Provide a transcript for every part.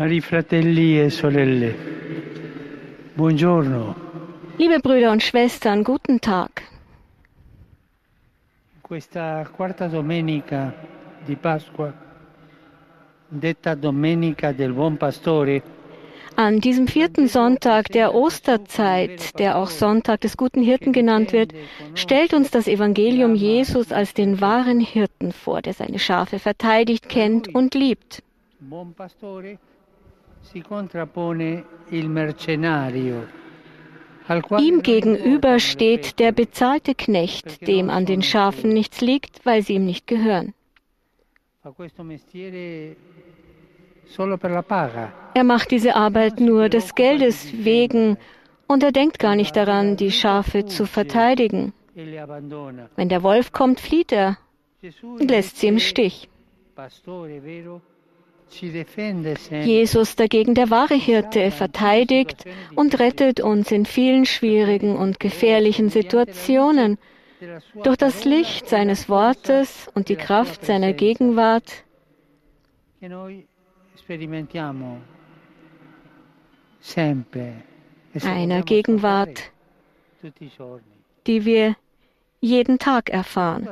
Cari fratelli e sorelle, buongiorno. Liebe Brüder und Schwestern, guten Tag. Questa quarta domenica di Pasqua, detta Domenica del Buon Pastore, An diesem vierten Sonntag der Osterzeit, der auch Sonntag des guten Hirten genannt wird, stellt uns das Evangelium Jesus als den wahren Hirten vor, der seine Schafe verteidigt, kennt und liebt. Ihm gegenüber steht der bezahlte Knecht, dem an den Schafen nichts liegt, weil sie ihm nicht gehören. Er macht diese Arbeit nur des Geldes wegen und er denkt gar nicht daran, die Schafe zu verteidigen. e le abbandona. Wenn der Wolf kommt, flieht er und lässt sie im Stich. Jesus dagegen, der wahre Hirte, verteidigt und rettet uns in vielen schwierigen und gefährlichen Situationen. Durch das Licht e seines Wortes und die Kraft seiner Gegenwart, e se einer Gegenwart, die wir jeden Tag erfahren.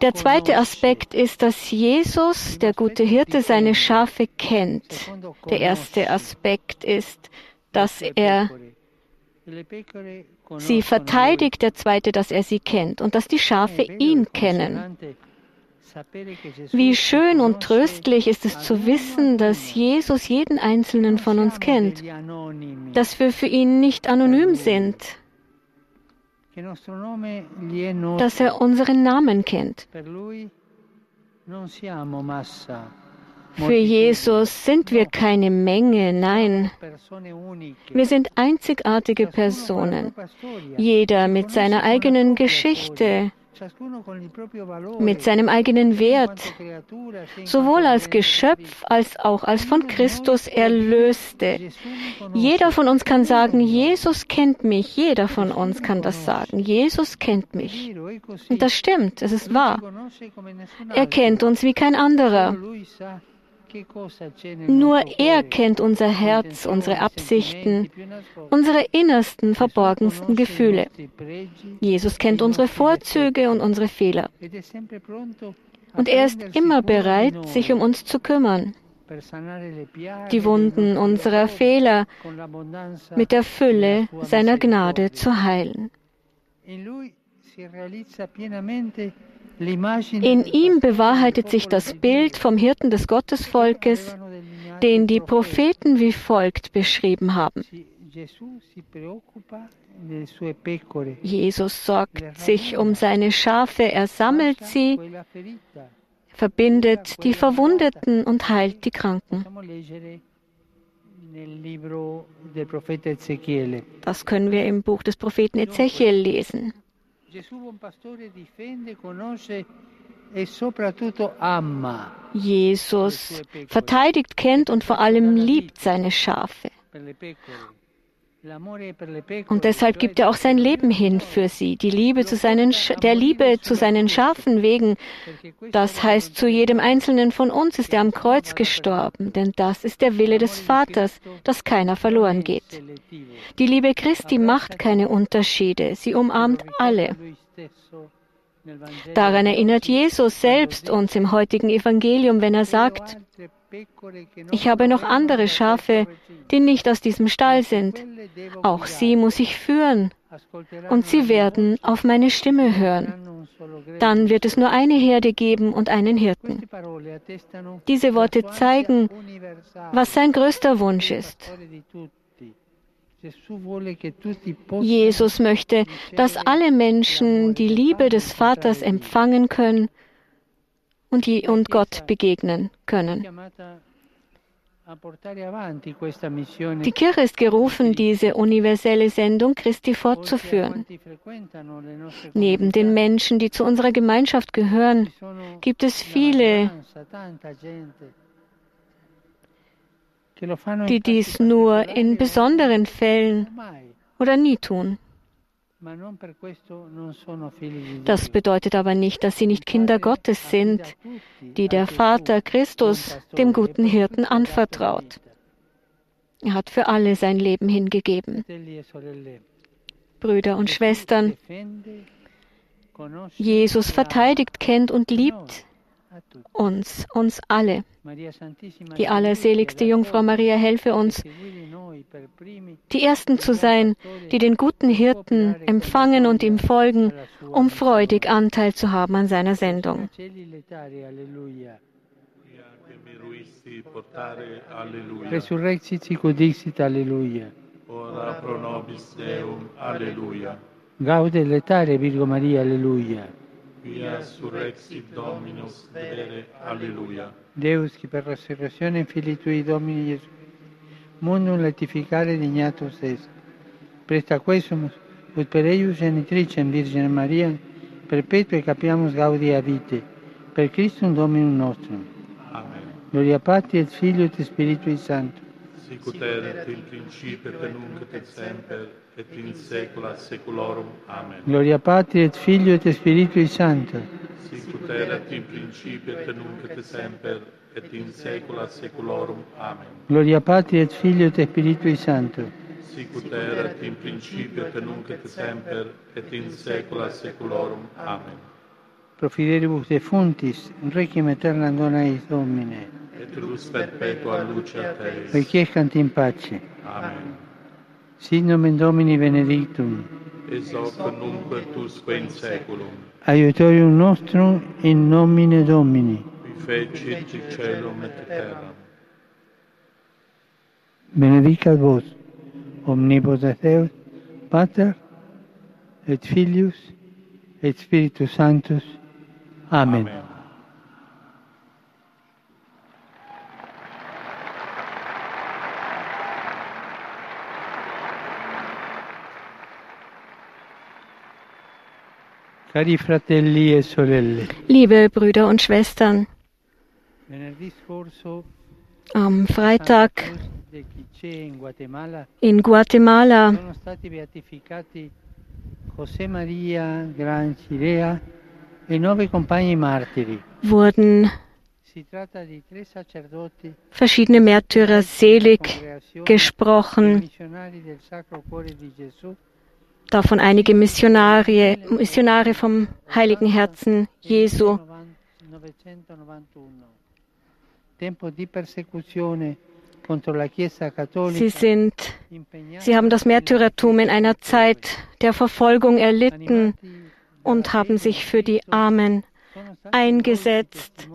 Der zweite Aspekt ist, dass Jesus, der gute Hirte, seine Schafe kennt. Der erste Aspekt ist, dass er sie verteidigt, der zweite, dass er sie kennt und dass die. Schafe ihn kennen. Wie schön und tröstlich ist es zu wissen, dass. Jesus jeden einzelnen von uns kennt, dass wir für ihn nicht anonym sind, dass er unseren Namen kennt. Für Jesus sind wir keine Menge, nein, wir sind einzigartige Personen, jeder mit seiner eigenen Geschichte, mit seinem eigenen Wert, sowohl als. Geschöpf als auch als von Christus Erlöste. Jeder von uns kann sagen, Jesus kennt mich. Jeder von uns kann das sagen. Jesus kennt mich. così. Und das stimmt, es ist wahr. Er kennt uns wie kein anderer. Nur er kennt unser Herz, unsere Absichten, unsere innersten, verborgensten Gefühle. Jesus kennt unsere Vorzüge und unsere Fehler. Und er ist immer bereit, sich um uns zu kümmern, die Wunden unserer Fehler mit der Fülle seiner Gnade zu heilen. In ihm bewahrheitet sich das Bild vom Hirten des Gottesvolkes, den die. Propheten wie folgt beschrieben haben. Jesus sorgt sich um seine Schafe, er sammelt sie, verbindet die Verwundeten und heilt die Kranken. Das können wir im Buch des Propheten Ezechiel lesen. Jesus verteidigt, kennt und vor allem liebt seine Schafe. Und deshalb gibt er auch sein Leben hin für sie, die Liebe zu seinen, der Liebe zu seinen Schafen wegen. Das heißt, zu jedem Einzelnen von uns ist er am Kreuz gestorben, denn das ist der Wille des Vaters, dass keiner verloren geht. Die Liebe Christi macht keine Unterschiede, sie umarmt alle. Daran erinnert Jesus selbst uns im heutigen Evangelium, wenn er sagt, ich habe noch andere Schafe, die nicht aus diesem Stall sind. Auch sie muss ich führen, und sie werden auf meine Stimme hören. Dann wird es nur eine Herde geben und einen Hirten. Diese Worte zeigen, was sein größter Wunsch ist. Jesus möchte, dass alle Menschen die Liebe des Vaters empfangen können und Gott begegnen können. Die Kirche ist gerufen, diese universelle Sendung Christi fortzuführen. Neben den Menschen, die zu unserer Gemeinschaft gehören, gibt es viele, die dies nur in besonderen Fällen oder nie tun. Das bedeutet aber nicht, dass sie nicht Kinder Gottes sind, die der Vater Christus, dem guten Hirten, anvertraut. Er hat für alle sein Leben hingegeben. Brüder und Schwestern, Jesus verteidigt, kennt und liebt uns, uns alle. Die allerseligste Jungfrau Maria helfe uns, die Ersten zu sein, die den guten Hirten empfangen und ihm folgen, um freudig Anteil zu haben an seiner Sendung. Resurrexit sic dixit, Alleluia. Ora pro nobis Deum, Alleluia. Gaude letare, Virgo Maria, Alleluia. Quia surrexit Dominus vere, Alleluia. Deus, qui per resurrezione Filii Tui Domini Gesù, mundum letificare dignatus est. Presta quesumus, ut per eius genitricem Virgine Maria, perpetue capiamus gaudia vite, per Christum Dominum nostrum. Amen. Gloria Patri et Filio et Spiritui Sancto. Sicut erat in principio et nunc et semper et in saecula saeculorum. Amen. Gloria Patri et Filio et Spiritui Sancto. Sicut erat in principio et nunc et semper et in saecula saeculorum. Amen. Gloria Patri et Filio et Spiritui Sancto. Sicut erat in principio et nunc et semper et in saecula saeculorum. Amen. Pro fidelibus defuntis, requiem aeternam dona eis Domine. Et lux perpetua luceat eis. Requiescant in pace. Amen. Sit nomen Domini benedictum. Es hoc nunc per tusque in saeculum. Aiutorium nostrum in nomine Domini. Qui fecit celum et terram. Benedicat vos, omnipotens Deus, Pater, et Filius, et Spiritus Sanctus. Amen. Amen. Liebe Brüder und Schwestern, am Freitag in Guatemala e wurden verschiedene Märtyrer selig gesprochen, davon einige Missionare, Missionare vom Heiligen Herzen Jesu. 991. Tempo di persecuzione contro la Chiesa Cattolica. Sie sind, sie haben das Märtyrertum in einer Zeit der Verfolgung erlitten und haben sich für die Armen eingesetzt.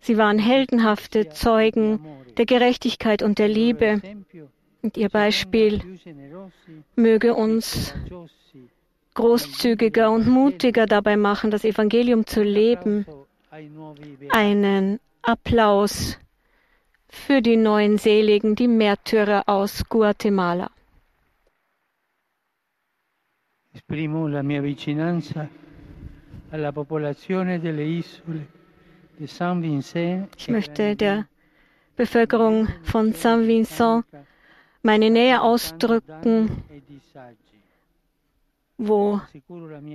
Sie waren heldenhafte Zeugen der Gerechtigkeit und der Liebe. Ihr Beispiel möge uns großzügiger und mutiger dabei machen, das Evangelium zu leben. Einen Applaus für die neuen Seligen, die Märtyrer aus Guatemala. Esprimo la mia vicinanza alla popolazione delle isole di San Vincent. Ich möchte der Bevölkerung von San Vincent meine Nähe ausdrücken, wo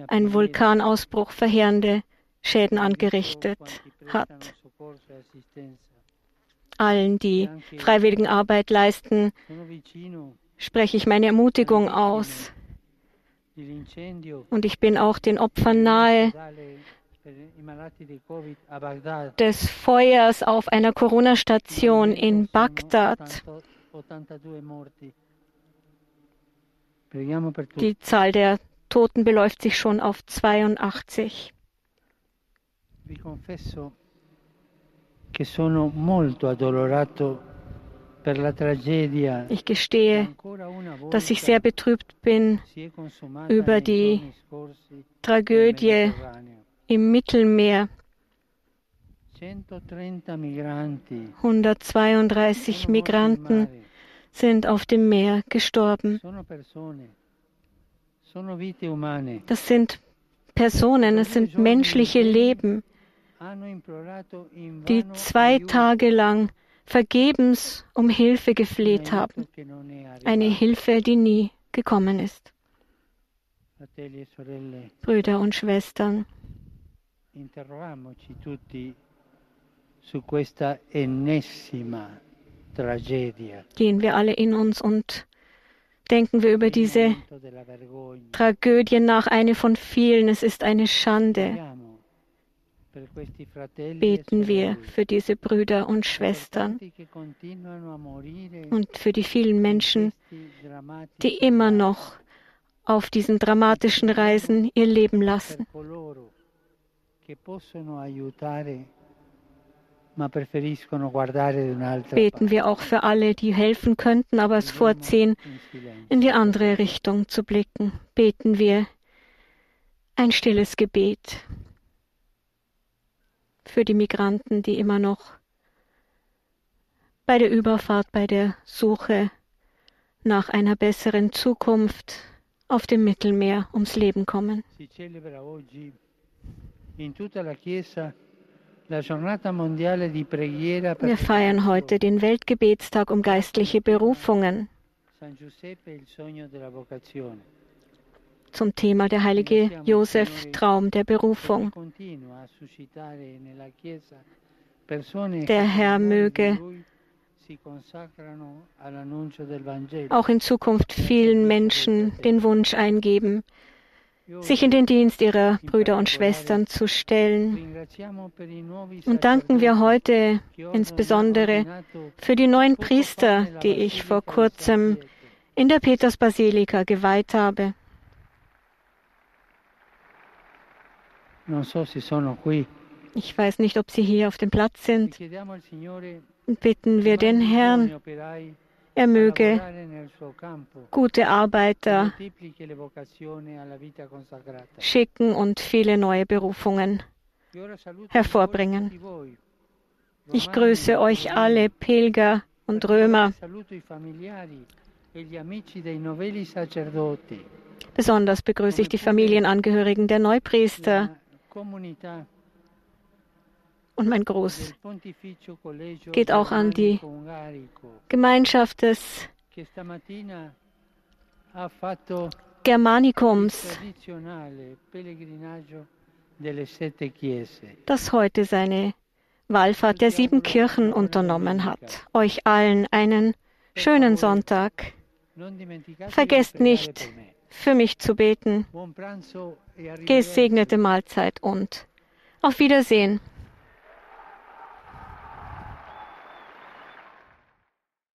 ein Vulkanausbruch verheerende Schäden angerichtet hat. Allen, die freiwilligen Arbeit leisten, spreche ich meine Ermutigung aus. Und ich bin auch den Opfern nahe des Feuers auf einer Corona-Station in Bagdad. Die Zahl der Toten beläuft sich schon auf 82. Vi confesso che sono molto addolorato Ich gestehe, volta dass ich sehr betrübt bin über die Tragödie im Mittelmeer. 130 migranti 132 sono morti in Migranten sind auf dem Meer gestorben. Das sind Personen, es sind menschliche Leben, die zwei Tage lang vergebens um Hilfe gefleht haben. Eine. Hilfe, die nie gekommen ist. E Brüder und Schwestern, su questa ennesima tragedia. gehen wir alle in uns und denken wir über diese. Tragödie nach, eine von vielen. Es ist eine Schande. E Beten wir für diese Brüder und per Schwestern und für die vielen Menschen, die immer noch auf diesen dramatischen Reisen ihr Leben lassen. Beten wir auch für alle, die helfen könnten, aber es vorziehen, in in die andere Richtung zu blicken. Beten wir ein stilles Gebet für die Migranten, die immer noch bei der Überfahrt, bei der Suche nach einer besseren Zukunft auf dem Mittelmeer ums Leben kommen. Wir feiern heute den Weltgebetstag um geistliche Berufungen. Zum Thema der heilige Josef Traum der Berufung. Der Herr möge. Auch in Zukunft vielen Menschen den Wunsch eingeben, sich in den Dienst ihrer Brüder und Schwestern zu stellen. Und danken wir heute insbesondere für die neuen Priester, die ich vor kurzem in der Petersbasilika geweiht habe. Ich weiß nicht, ob sie hier auf dem Platz sind. bitten wir den Herrn, er möge gute Arbeiter schicken und viele neue Berufungen. Hervorbringen. Ich grüße euch alle, Pilger und Römer. E Besonders begrüße ich die Familienangehörigen der Neupriester und mein Gruß geht auch an die Gemeinschaft des chiese. das heute seine Wallfahrt der sieben Kirchen unternommen hat. Euch allen einen schönen Sonntag. Vergesst nicht, für mich zu beten. E. Gesegnete Mahlzeit und auf Wiedersehen.